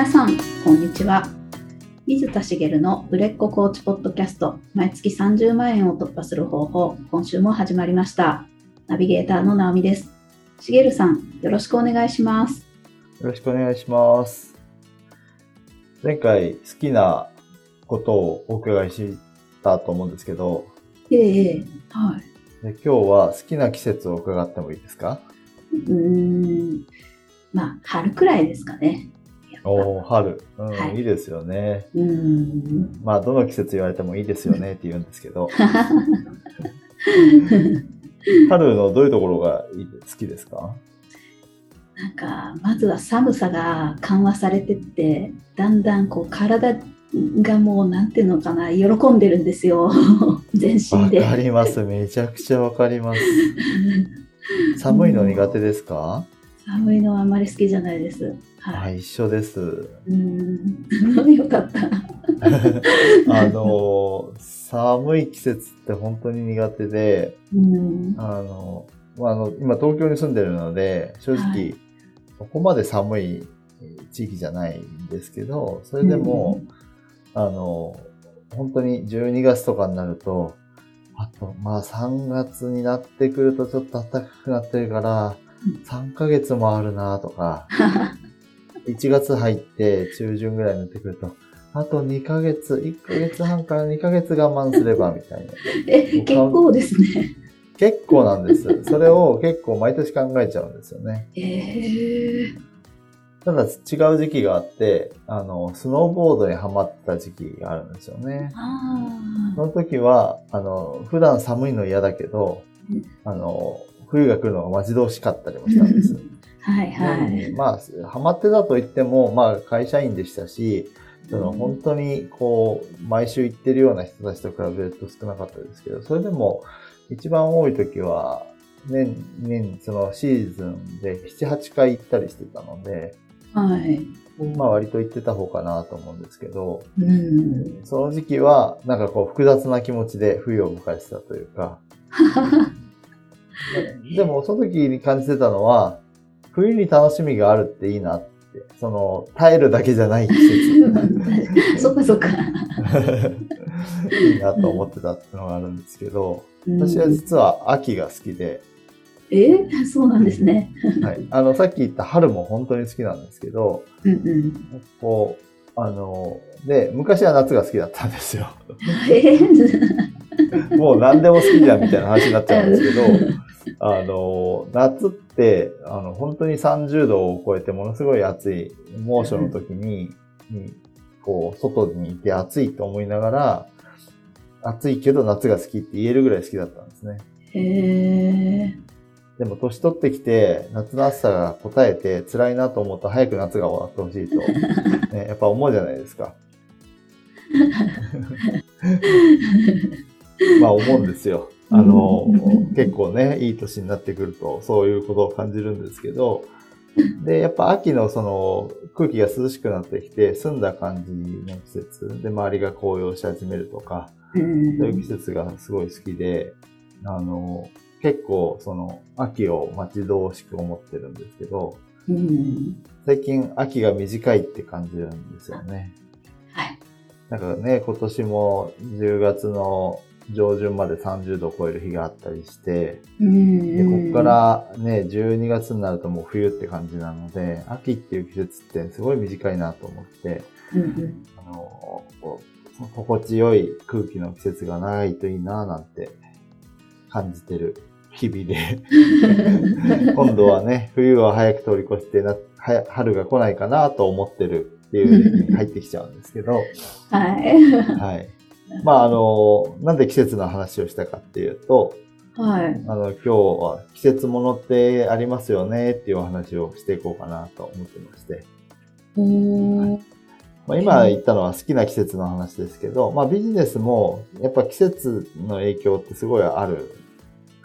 皆さん、こんにちは。水田茂の売れっ子コーチポッドキャスト、毎月30万円を突破する方法、今週も始まりました。ナビゲーターの直美です。茂さん、よろしくお願いします。よろしくお願いします。前回好きなことをお伺いしたと思うんですけど、ええはい。で今日は好きな季節を伺ってもいいですか？うーん、まあ、春くらいですかね。おー春、うんはいいいですよね。うーん。まあ、どの季節言われてもいいですよねって言うんですけど、春のどういうところがいい好きですか？なんか、まずは寒さが緩和されてって、だんだんこう体がもう、なんていうのかな、喜んでるんですよ。全身で。わかります。めちゃくちゃわかります。寒いの苦手ですか、寒いのはあまり好きじゃないです。ははい。い、一緒です。うーん。よかった。あの、寒い季節って本当に苦手で、うん。あの、まあ、あの、今東京に住んでるので、正直、はいそこまで寒い地域じゃないんですけど、それでも、あの、本当に12月とかになると、あと、まあ3月になってくるとちょっと暖かくなってるからうん、3ヶ月もあるなとか、1月入って中旬ぐらいになってくると、あと2ヶ月、1ヶ月半から2ヶ月我慢すればみたいな。え、結構ですね。結構なんです。それを結構毎年考えちゃうんですよね。ええただ違う時期があって、あの、スノーボードにハマった時期があるんですよね。あその時は、あの、普段寒いの嫌だけどうん、あの、冬が来るのが待ち遠しかったりもしたんです。あ。はいはい。まあ、ハマってたと言っても、まあ、会社員でしたし、その本当にこう、毎週行ってるような人たちと比べると少なかったですけど、それでも一番多い時は、年、年、そのシーズンで7、8回行ったりしてたので、はい。まあ割と行ってた方かなと思うんですけど、うん。その時期はなんかこう複雑な気持ちで冬を迎えてたというか、でもその時に感じてたのは、冬に楽しみがあるっていいなって、その耐えるだけじゃない季節。そっかそっか。いいなと思ってたってのがあるんですけど、私は実は秋が好きで、え？そうなんですね。はい、あの、さっき言った春も本当に好きなんですけど、うんうん。こう、あの、で、昔は夏が好きだったんですよ。え？もう何でも好きじゃんみたいな話になっちゃうんですけど、あの、夏って、あの、本当に30度を超えてものすごい暑い猛暑の時に、にこう、外にいて暑いと思いながら、暑いけど夏が好きって言えるぐらい好きだったんですね。へえでも年取ってきて、夏の暑さが答えて辛いなと思うと早く夏が終わってほしいと、ね、やっぱ思うじゃないですか。まあ思うんですよ。あの、結構ね、いい年になってくると、そういうことを感じるんですけど、で、やっぱ秋のその空気が涼しくなってきて、澄んだ感じの季節で周りが紅葉し始めるとか、うんそういう季節がすごい好きで、あの、結構その秋を待ち遠しく思ってるんですけど、うん最近秋が短いって感じるんですよね。はい。なんかね、今年も10月の上旬まで30度を超える日があったりして、うんで、ここからね、12月になるともう冬って感じなので、秋っていう季節ってすごい短いなと思って、あの、こう心地よい空気の季節が長いといいななんて感じてる日々で、今度はね、冬は早く通り越してな、は春が来ないかなと思ってるっていうに入ってきちゃうんですけど、はい。はい。まあ、あの、なんで季節の話をしたかっていうと、はい。あの、今日は季節ものってありますよねっていうお話をしていこうかなと思ってまして。おーまあ、今言ったのは好きな季節の話ですけど、まあビジネスもやっぱ季節の影響ってすごいある、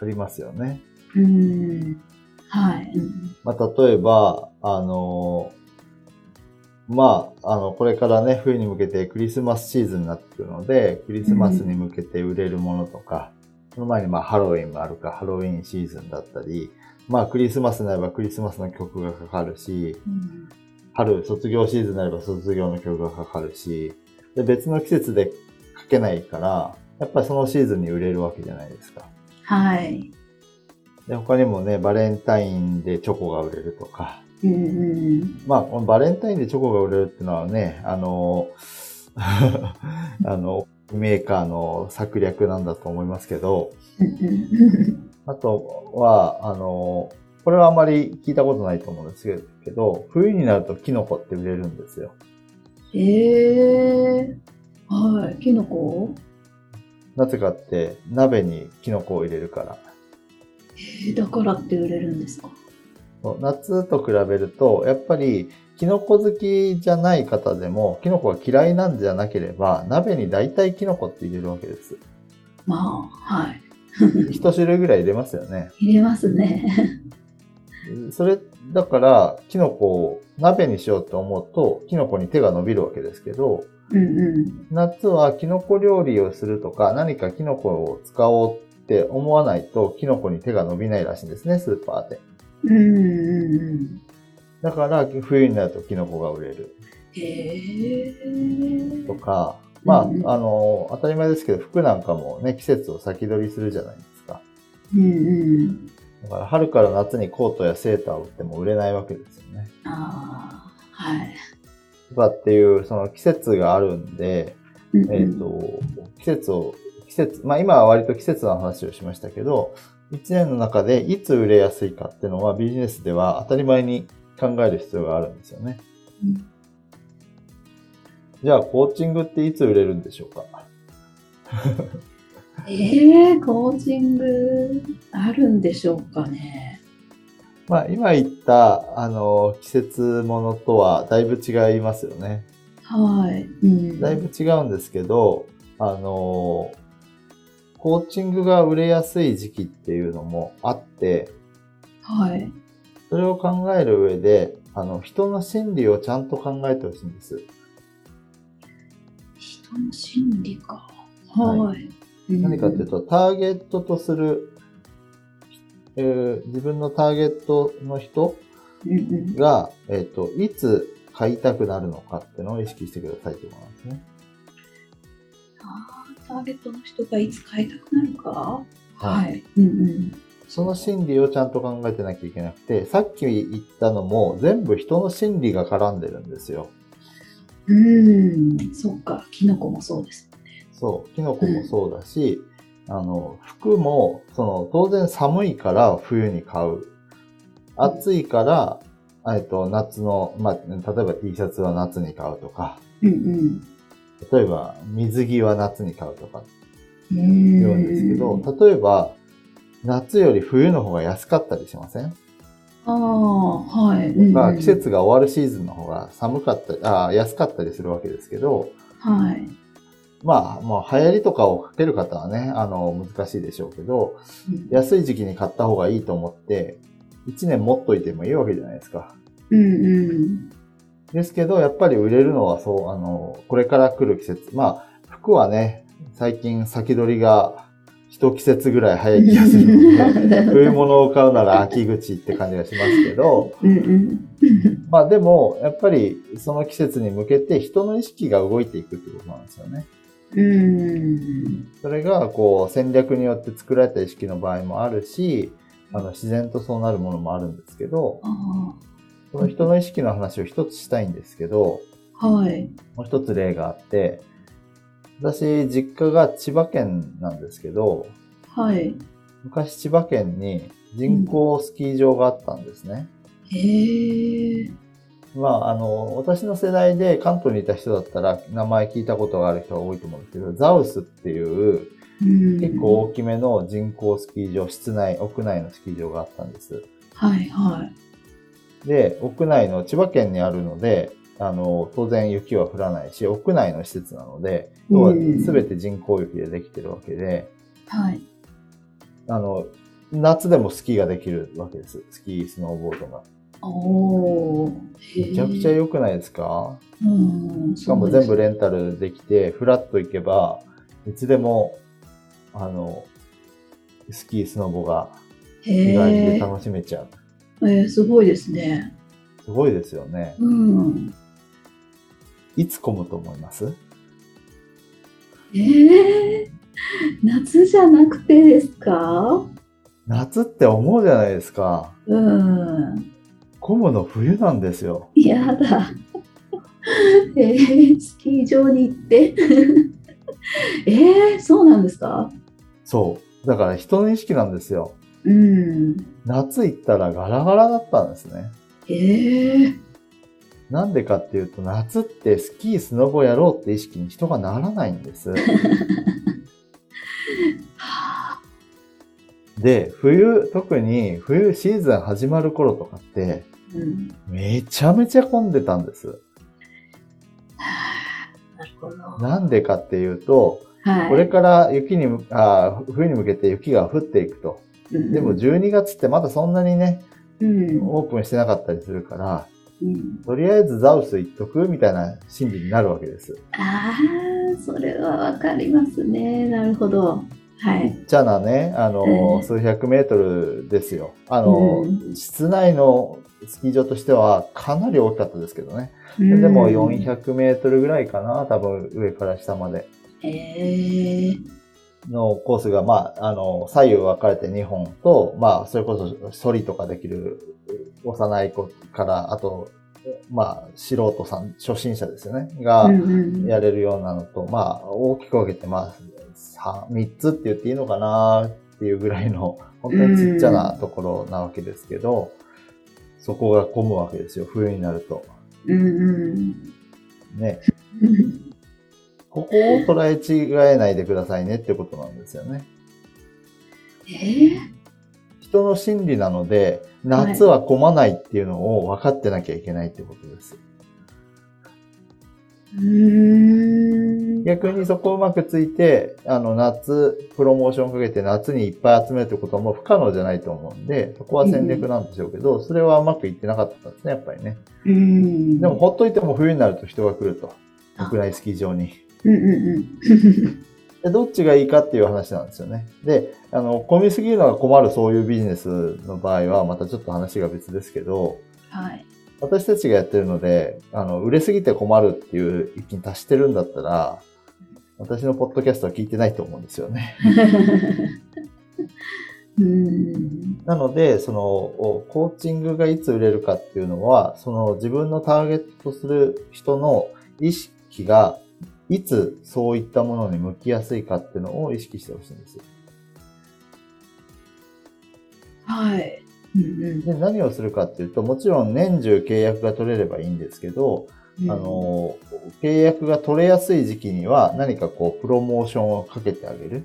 ありますよね。うん。はい。うんまあ例えば、あの、まあ、あの、これからね、冬に向けてクリスマスシーズンになってくるので、クリスマスに向けて売れるものとか、その前にまあハロウィンもあるか、ハロウィンシーズンだったり、まあクリスマスになればクリスマスの曲がかかるし、うん春、卒業シーズンになれば卒業の曲がかかるし、で、別の季節で書けないから、やっぱりそのシーズンに売れるわけじゃないですか。はい。で、他にもね、バレンタインでチョコが売れるとか、うんうん。まあ、このバレンタインでチョコが売れるっていうのはね、あの、あの、メーカーの策略なんだと思いますけど、あとは、あの、これはあまり聞いたことないと思うんですけど、冬になるとキノコって売れるんですよ。ええはい。キノコ？なぜかって、鍋にキノコを入れるから。えーだからって売れるんですか？夏と比べると、やっぱり、キノコ好きじゃない方でも、キノコが嫌いなんじゃなければ、鍋に大体キノコって入れるわけです。まあ、はい。一種類ぐらい入れますよね。入れますね。それ、だから、キノコを鍋にしようと思うと、キノコに手が伸びるわけですけど、うんうん。夏はキノコ料理をするとか、何かキノコを使おうって思わないと、キノコに手が伸びないらしいんですね、スーパーで。うんうんうん。だから、冬になるとキノコが売れるへえとか、まあ、うんうんあの、当たり前ですけど、服なんかもね、季節を先取りするじゃないですか。うんうん。だから、春から夏にコートやセーターを売っても売れないわけですよね。ああ、はい。とかっていう、その季節があるんで、うんうんえっ、と、季節を、季節、まあ今は割と季節の話をしましたけど、一年の中でいつ売れやすいかっていうのはビジネスでは当たり前に考える必要があるんですよね。うんじゃあ、コーチングっていつ売れるんでしょうか？ええコーチングあるんでしょうかね。まあ今言った、あの、季節ものとはだいぶ違いますよね。はい。うん。だいぶ違うんですけど、あの、コーチングが売れやすい時期っていうのもあって、はい。それを考える上で、あの、人の心理をちゃんと考えてほしいんです。人の心理か。はい。何かっていうと、ターゲットとする、えー自分のターゲットの人。が、えっ、と、いつ買いたくなるのかっていうのを意識してくださいということなんですね。あーターゲットの人がいつ買いたくなるか？ははい。うんうん。その心理をちゃんと考えてなきゃいけなくて、さっき言ったのも全部人の心理が絡んでるんですよ。うーん、そっか。キノコもそうです。そう、キノコもそうだし、あの、服も、その、当然寒いから冬に買う。暑いから、えっと、夏の、まあ、例えば T シャツは夏に買うとか、うん例えば水着は夏に買うとか言うんですけど、例えば、夏より冬の方が安かったりしません？ああ、はい。まあ、季節が終わるシーズンの方が寒かったり、あ安かったりするわけですけど、はい。まあ、もう流行りとかをかける方はね、あの、難しいでしょうけど、うん安い時期に買った方がいいと思って、1年持っといてもいいわけじゃないですか。うんうん。ですけど、やっぱり売れるのはそう、あの、これから来る季節。まあ、服はね、最近先取りが一季節ぐらい早い気がするので、冬物を買うなら秋口って感じがしますけど。まあでも、やっぱりその季節に向けて人の意識が動いていくってことなんですよね。うん。それが、こう、戦略によって作られた意識の場合もあるし、あの、自然とそうなるものもあるんですけど、あその人の意識の話を一つしたいんですけど、あ、はい。もう一つ例があって、私、実家が千葉県なんですけど、はい。昔千葉県に人工スキー場があったんですね。へえ。まあ、あの、私の世代で関東にいた人だったら名前聞いたことがある人が多いと思うんですけど、ザウスっていううん結構。大きめの人工スキー場、室内、屋内のスキー場があったんです。はいはい。で、屋内の千葉県にあるので、あの、当然雪は降らないし、屋内の施設なので、要はうん全て人工雪でできてるわけで、はい。あの、夏でもスキーができるわけです。スキー、スノーボードが。おー。めちゃくちゃよ。良くないですか？うん。しかも全部レンタルできて、フラッと行けば、いつでも、あの、スキー、スノボが日帰りで。楽しめちゃう。えー、すごいですね。すごいですよね。うん。いつ混むと思います？えー、夏じゃなくてですか？夏って思うじゃないですか。うん。混むの冬なんですよ。やだ。えー、スキー場に行って。えー、そうなんですか？そう。だから人の意識なんですよ。うん。夏行ったらガラガラだったんですね。えー、なんでかっていうと、夏ってスキー、スノボやろうって意識に人がならないんです。は あで、冬、特に冬シーズン始まる頃とかって、うん。めちゃめちゃ混んでたんです。なるほど。なんでかっていうと、はい。これから雪にむ、あ冬に向けて雪が降っていくと。うんでも12月ってまだそんなにね、うん。オープンしてなかったりするから、うん、とりあえずザウス行っとくみたいな心理になるわけです。ああ、それはわかりますね。なるほど。はい。ちっちゃなね、あの、ええ数百メートルですよ。あの、う室内のスキー場としてはかなり大きかったですけどね。うんでも400メートルぐらいかな、多分上から下までえー、のコースが、まあ、あの、左右分かれて2本と、まあ、それこそソリとかできる幼い子から、あと、まあ、素人さん、初心者ですよね、がうんうんやれるようなのと、まあ、大きく分けて、まあ、さ3つって言っていいのかなっていうぐらいの、本当にちっちゃなところなわけですけど、そこが混むわけですよ、冬になると。うんうんね。ここを捉え違えないでくださいねってことなんですよね。えー、人の心理なので、夏は混まないっていうのを分かってなきゃいけないってことです。うーん。逆にそこをうまくついて、あの、夏、プロモーションかけて夏にいっぱい集めるってことはもう不可能じゃないと思うんで、そこは戦略なんでしょうけど、それはうまくいってなかったんですね、やっぱりね。うん。でも、ほっといても冬になると人が来ると。あ屋内スキー場に。うんうんうん。で、どっちがいいかっていう話なんですよね。で、あの、混みすぎるのが困るそういうビジネスの場合は、またちょっと話が別ですけど、はい。私たちがやってるので、あの、売れすぎて困るっていう域に達してるんだったら、私のポッドキャストは聞いてないと思うんですよね。うん。なので、その、おコーチングがいつ売れるかっていうのは、その自分のターゲットとする人の意識が、いつそういったものに向きやすいかっていうのを意識してほしいんです。はい。うんうんで、何をするかっていうと、もちろん年中契約が取れればいいんですけど、うん。あの、契約が取れやすい時期には何かこう、プロモーションをかけてあげる。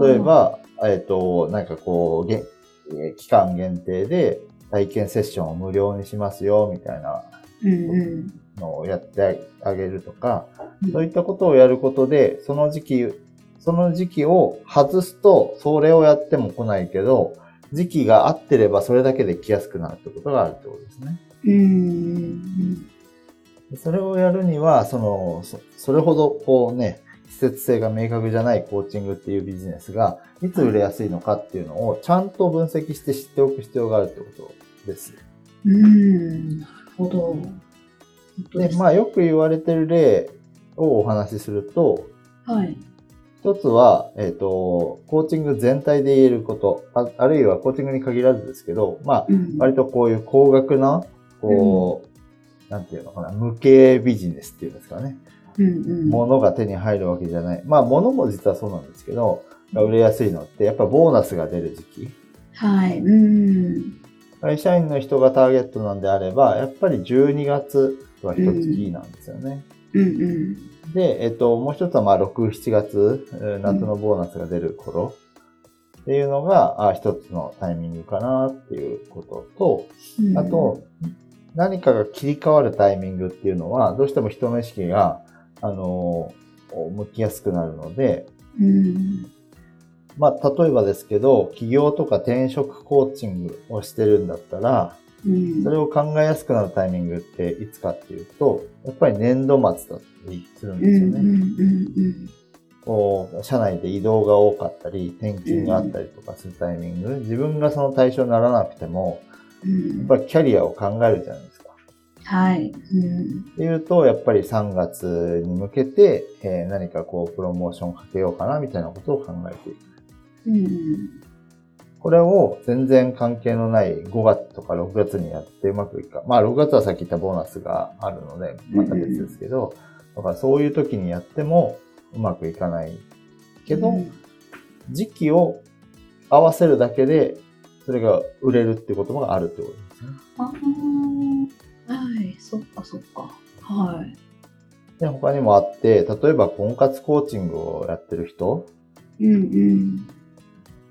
例え、ば、えっ、と、なんかこう、げえー期間限定で体験セッションを無料にしますよ、みたいなうんうん。のをやってあげるとかうん、そういったことをやることで、その時期、その時期を外すと、それをやっても来ないけど、時期が合ってればそれだけで来やすくなるってことがあるってことですね。うん。でそれをやるには、その、そそれほどこうね、季節性が明確じゃないコーチングっていうビジネスが、いつ売れやすいのかっていうのをちゃんと分析して知っておく必要があるってことです。うん。なるほど。で、すまあよく言われてる例をお話しすると、はい。一つは、えっ、と、コーチング全体で言えること、ああるいはコーチングに限らずですけど、まあ、うん割とこういう高額な、こう、なんていうのかな、無形ビジネスっていうんですかね。うんうん。物が手に入るわけじゃない。まあ、物も実はそうなんですけど、売れやすいのって、やっぱボーナスが出る時期。はい。うん。会社員の人がターゲットなんであれば、やっぱり12月は一つキーなんですよね。うんうん。で、えっと、もう一つはまあ、6、7月、えー夏のボーナスが出る頃っていうのが、あ一つのタイミングかなっていうことと、うんあと、何かが切り替わるタイミングっていうのは、どうしても人の意識が、あのー向きやすくなるので、うん。まあ、例えばですけど、起業とか転職コーチングをしてるんだったら、うん。それを考えやすくなるタイミングっていつかっていうと、やっぱり年度末だったりするんうんですよね。うんうんこう社内で移動が多かったり、転勤があったりとかするタイミング、自分がその対象にならなくても、うんやっぱりキャリアを考えるじゃないですか。はい。うん。っていうと、やっぱり3月に向けて、えー何かこう、プロモーションかけようかな、みたいなことを考えていく。うん。これを全然関係のない5月とか6月にやってうまくいくか。まあ6月はさっき言ったボーナスがあるので、また別ですけど、だからそういう時にやってもうまくいかないけど、うん時期を合わせるだけで、それが売れるってことがあるってことですね。ああ、はい。そっかそっか。はい。で、他にもあって、例えば婚活コーチングをやってる人、うんうん。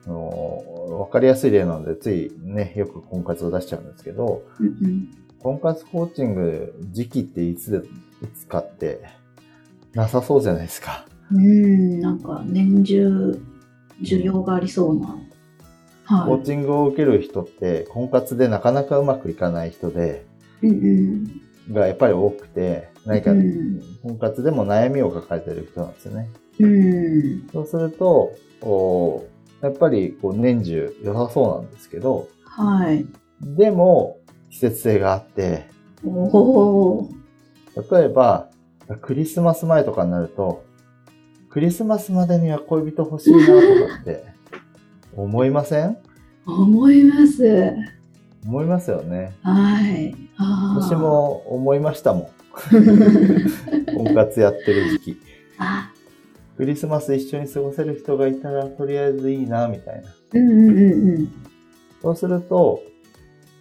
あのわかりやすい例なので、ついね、よく婚活を出しちゃうんですけど、うんうん。婚活コーチング時期っていつで、いつかってなさそうじゃないですか。うん、なんか年中需要がありそうな。はコーチングを受ける人って婚活でなかなかうまくいかない人で、い。うんがやっぱり多くて、何かうん婚活でも悩みを抱えてる人なんですよね。うん。うん。そうすると、おやっぱりこう年中良さそうなんですけど、はい。でも季節性があって、おお。例えばクリスマス前とかになると、クリスマスまでには恋人欲しいなとかって 思いません？思います。思いますよね。はい。私。も思いましたもん。婚活やってる時期。あ、クリスマス一緒に過ごせる人がいたらとりあえずいいな、みたいな。うんうんうんうん。そうすると、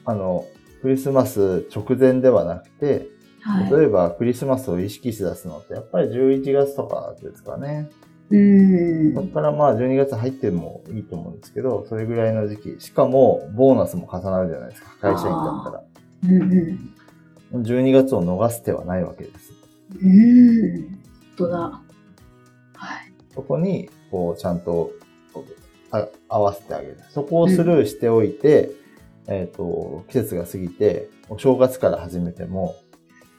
あの、クリスマス直前ではなくて、はい。例えばクリスマスを意識しだすのって、やっぱり11月とかですかね。うんそこからまあ12月入ってもいいと思うんですけど、それぐらいの時期。しかも、ボーナスも重なるじゃないですか。会社員だったら。うんうん。12月を逃す手はないわけです。うん。本当だ。はい。そこに、こう、ちゃんと、合わせてあげる。そこをスルーしておいて、えっ、と、季節が過ぎて、お正月から始めても、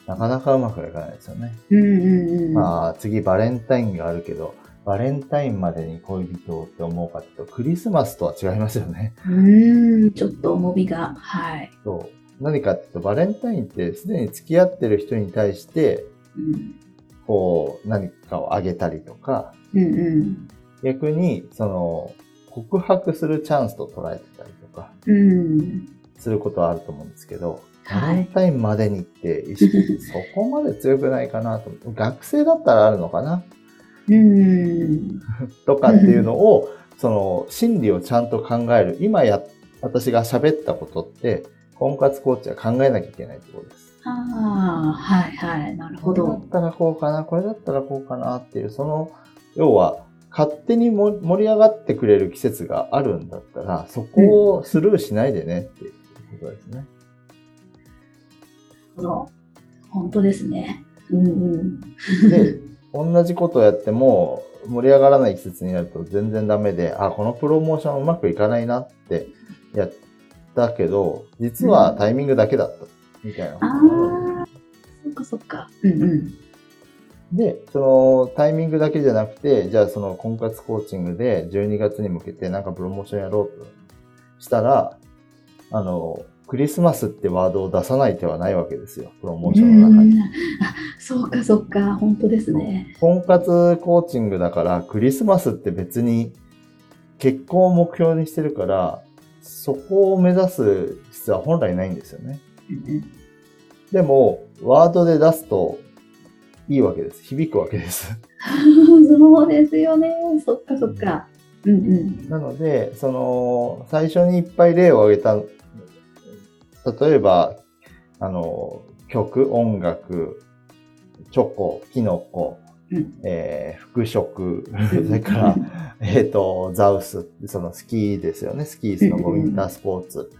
なかなかうまくはいかないですよね。うんうんうん。まあ、次バレンタインがあるけど、バレンタインまでに恋人をって思うかっていうと、クリスマスとは違いますよね。うん、ちょっと重みが。はい。そう。何かっていうと、バレンタインってすでに付き合ってる人に対して、うん。こう、何かをあげたりとか、うんうん。逆に、その、告白するチャンスと捉えてたりとか、うん。することはあると思うんですけど、はいバレンタインまでにって意識、そこまで強くないかなと。学生だったらあるのかな？うん。とかっていうのを、その、心理をちゃんと考える。今や、私が喋ったことって、婚活コーチは考えなきゃいけないってことです。ああ、はいはい。なるほどこれだっ。たらこうかな、これだったらこうかなっていう、その、要は、勝手にも盛り上がってくれる季節があるんだったら、そこをスルーしないでねっていうことですね。そう本当ですね。うんうん。で、同じことをやっても盛り上がらない季節になると全然ダメで、あ、このプロモーションうまくいかないなってやったけど、実はタイミングだけだったみたいなあそっかそっか。うんうん。で、そのタイミングだけじゃなくて、じゃあその婚活コーチングで12月に向けてなんかプロモーションやろうとしたら、あの、クリスマスってワードを出さない手はないわけですよ。プロモーションの中に。うんあ、そうかそうか。本当ですね。婚活コーチングだから、クリスマスって別に結婚を目標にしてるから、そこを目指す必要は本来ないんですよね。うんうんでも、ワードで出すといいわけです。響くわけです。そうですよね。そっかそっか。うんうん。なので、その、最初にいっぱい例を挙げた、例えば、あの、曲、音楽、チョコ、キノコ、うんえー服飾、それから、えっ、と、ザウス、そのスキーですよね。スキー、スノボ、ウィンタースポーツ。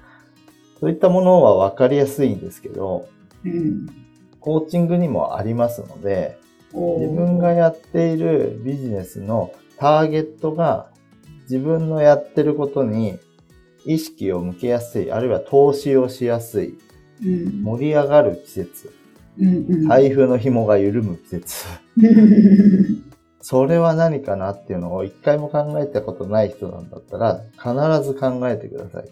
そういったものは分かりやすいんですけど、うん。コーチングにもありますので、自分がやっているビジネスのターゲットが自分のやってることに意識を向けやすい、あるいは投資をしやすい、うん盛り上がる季節、うんうん。財布の紐が緩む季節。それは何かなっていうのを一回も考えたことない人なんだったら必ず考えてください。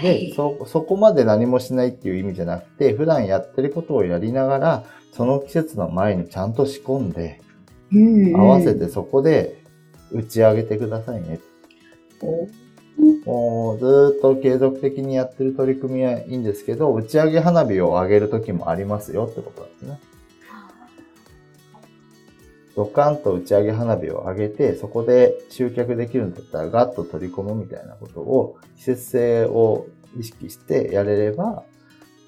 はい。そ、そこまで何もしないっていう意味じゃなくて、普段やってることをやりながら、その季節の前にちゃんと仕込んで、うんうん合わせてそこで打ち上げてくださいね。おもうずーっと継続的にやってる取り組みはいいんですけど、打ち上げ花火を上げる時もありますよってことなんですね。ドカンと打ち上げ花火を上げて、そこで集客できるんだったらガッと取り込むみたいなことを、季節性を意識してやれれば、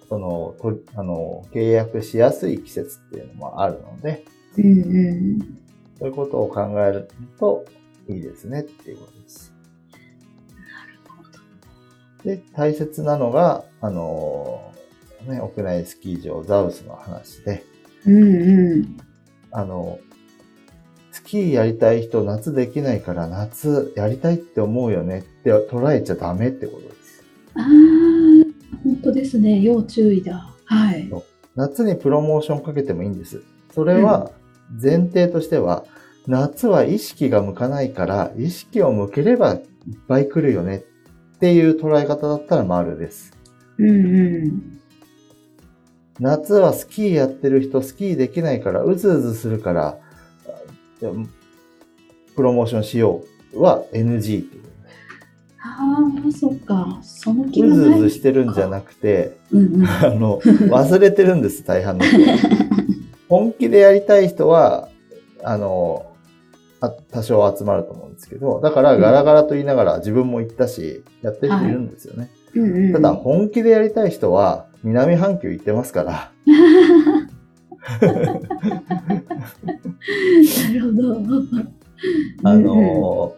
その、とあの、契約しやすい季節っていうのもあるので、うんうん。そういうことを考えるといいですねっていうことです。で、大切なのが、あの、ね、屋内スキー場ザウスの話で、うんうん。あの、スキーやりたい人夏できないから夏やりたいって思うよねって捉えちゃダメってことです。ああ、本当ですね。要注意だ。はい。夏にプロモーションかけてもいいんです。それは前提としては、夏は意識が向かないから、意識を向ければいっぱい来るよねっていう捉え方だったら丸です。うんうん。夏はスキーやってる人、スキーできないから、うずうずするから、あプロモーションしようは NG っていう。ああ、そっか。その気うがない。ずうずしてるんじゃなくて、うんうん。あの、忘れてるんです、大半の人は。本気でやりたい人は、あの、あ多少集まると思うんですけど、だからガラガラと言いながら自分も行ったし、やってる人いるんですよね。うんうん。ただ、本気でやりたい人は、南半球行ってますから、なるほど。あの、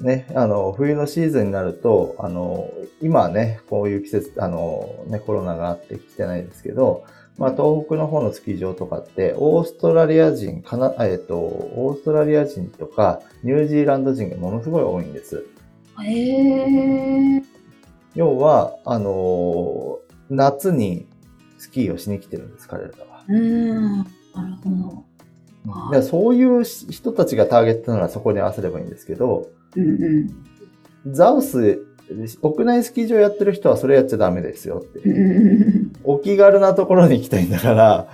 ね、あの、冬のシーズンになると、あの、今はね、こういう季節、あの、ね、コロナがあって来てないですけど、まあ、東北の方のスキー場とかって、オーストラリア人、かな、えっと、オーストラリア人とか、ニュージーランド人がものすごい多いんです。へえ。要は、あの、夏にスキーをしに来てるんです、彼らは。うん。なるほど。でそういう人たちがターゲットならそこに合わせればいいんですけど、うんうん。ザウス、屋内スキー場やってる人はそれやっちゃダメですよって。お気軽なところに行きたいんだから、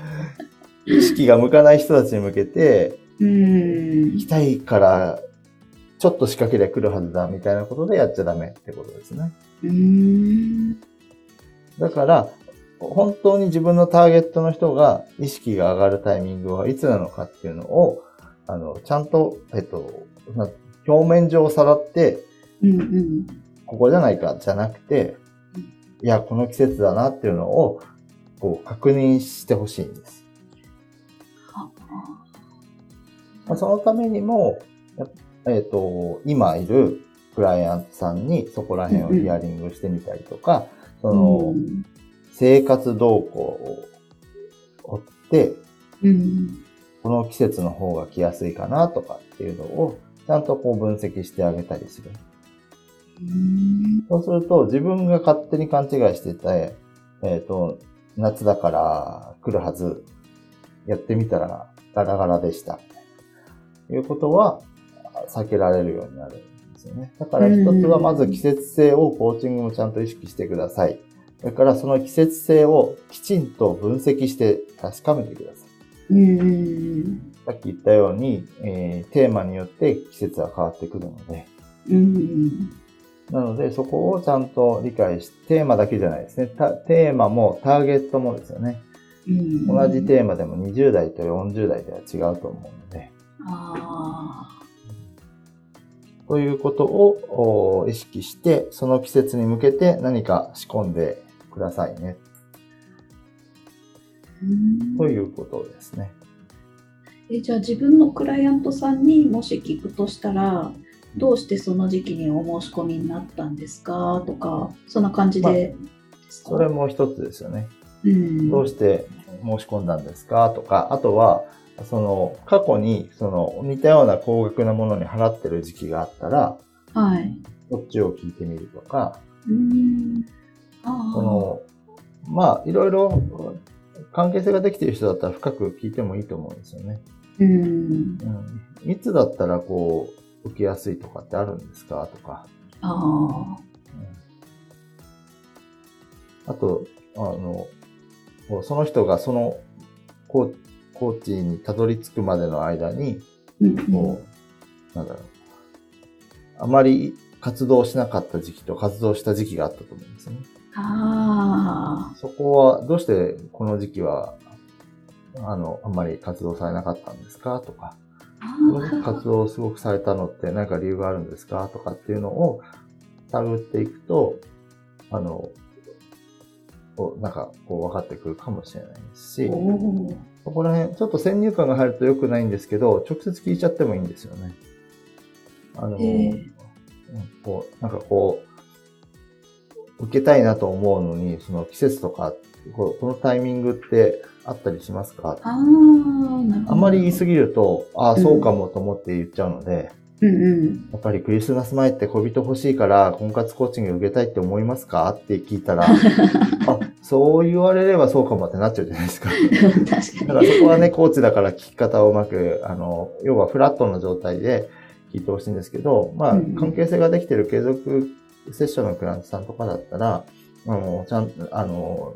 意識が向かない人たちに向けて、うん。行きたいから、ちょっと仕掛けりゃ来るはずだみたいなことでやっちゃダメってことですね。うん。だから、本当に自分のターゲットの人が意識が上がるタイミングはいつなのかっていうのを、あの、ちゃんと、えっと、ま表面上さらって、うんうん。ここじゃないかじゃなくて、いや、この季節だなっていうのを、こう、確認してほしいんです。まあ、そのためにも、やえっ、と、今いるクライアントさんにそこら辺をヒアリングしてみたりとか、その、生活動向を追って、うん。この季節の方が来やすいかなとかっていうのを、ちゃんとこう分析してあげたりする。うん。そうすると、自分が勝手に勘違いしてて、えっ、と、夏だから来るはず、やってみたらガラガラでした。いうことは避けられるようになるんですよね。だから一つはまず季節性をコーチングもちゃんと意識してください。それからその季節性をきちんと分析して確かめてください。うん。さっき言ったように、えーテーマによって季節は変わってくるので、うん。なので、そこをちゃんと理解し、テーマだけじゃないですね。たテーマもターゲットもですよね。うん。同じテーマでも20代と40代では違うと思うので、あということをお意識して、その季節に向けて何か仕込んでくださいね。あ。ということですね。えじゃあ自分のクライアントさんにもし聞くとしたらどうしてその時期にお申し込みになったんですか？とかそんな感じでですか、それも一つですよね。うん、どうして申し込んだんですか？とか、あとは、その、過去に、その、似たような高額なものに払ってる時期があったら、はい。そっちを聞いてみるとか、うん。その、まあ、いろいろ関係性ができている人だったら深く聞いてもいいと思うんですよね。うん。うん。いつだったらこう、受けやすいとかってあるんですか？とか。ああ。あと、あの、その人がそのコーコーチにたどり着くまでの間に、うんこう、なんだろう。あまり活動しなかった時期と活動した時期があったと思うんですね。あそこは、どうしてこの時期は、あの、あんまり活動されなかったんですか？とか、活動をすごくされたのって何か理由があるんですか？とかっていうのを探っていくと、あの、なんかこう分かってくるかもしれないですし、そこら辺、ちょっと先入観が入ると良くないんですけど、直接聞いちゃってもいいんですよね。あの、こう、なんかこう、受けたいなと思うのに、その季節とか、このタイミングってあったりしますか？あー、なるほど。あんまり言い過ぎ。ぎると、ああ、うんそうかもと思って言っちゃうので、うんうん。やっぱりクリスマス前って恋人欲しいから婚活コーチング受けたいって思いますか？って聞いたら、あ、そう言われればそうかもってなっちゃうじゃないですか。確かだからそこはね、コーチだから聞き方をうまく、あの、要はフラットの状態で聞いてほしいんですけど、まあうん、関係性ができてる継続セッションのクライアントさんとかだったら、あの、ちゃんと、あの、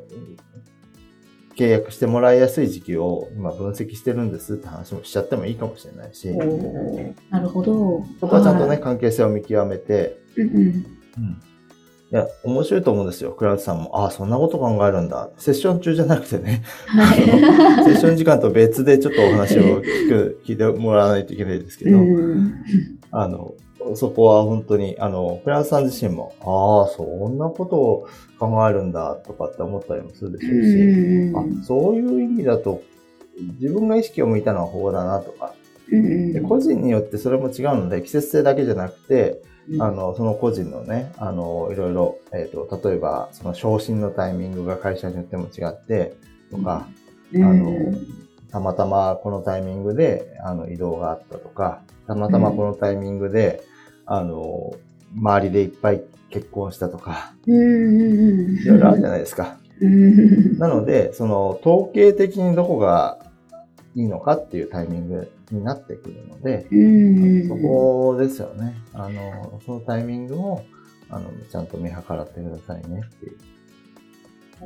契約してもらいやすい時期を今分析してるんですって話もしちゃってもいいかもしれないし、なるほど。そこはちゃんとね、はい。関係性を見極めて、うんうん。いや、面白いと思うんですよ。クライアントさんも、ああ、そんなこと考えるんだ。セッション中じゃなくてね、はい。セッション時間と別でちょっとお話を聞く、聞いてもらわないといけないですけど、うんあの、そこは本当に、あの、クラントさん自身も、ああ、そんなことを考えるんだとかって思ったりもするでしょうし、うんあそういう意味だと、自分が意識を向いたのはここだなとか、うんで個人によってそれも違うので、季節性だけじゃなくて、うん。あの、その個人のね、あの、いろいろ、えっ、と、例えば、その昇進のタイミングが会社によっても違って、とか、うん。あの、たまたまこのタイミングで、あの、移動があったとか、たまたまこのタイミングで、あの、周りでいっぱい結婚したとか。いろいろあるじゃないですか。うんなので、その、統計的にどこがいいのかっていうタイミングになってくるので、うんそこですよね。あの、そのタイミングを、あの、ちゃんと見計らってくださいねっていう。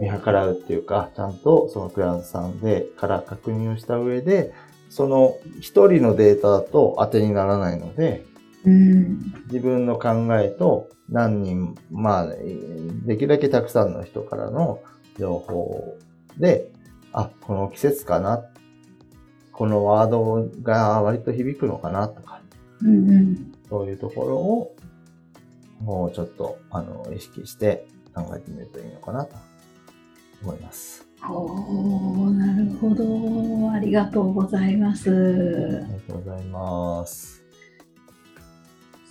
見計らうっていうか、ちゃんとそのクラントさんで、から確認をした上で、その一人のデータだと当てにならないので、うん自分の考えと何人、まあ、できるだけたくさんの人からの情報で、あ、この季節かな。このワードが割と響くのかなとか、うんうんそういうところを、もうちょっと、あの、意識して考えてみるといいのかなと思います。おーなるほど。ありがとうございます。ありがとうございます。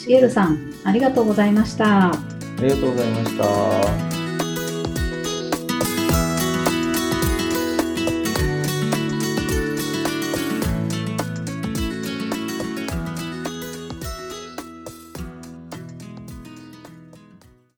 しげるさん、ありがとうございました。ありがとうございました。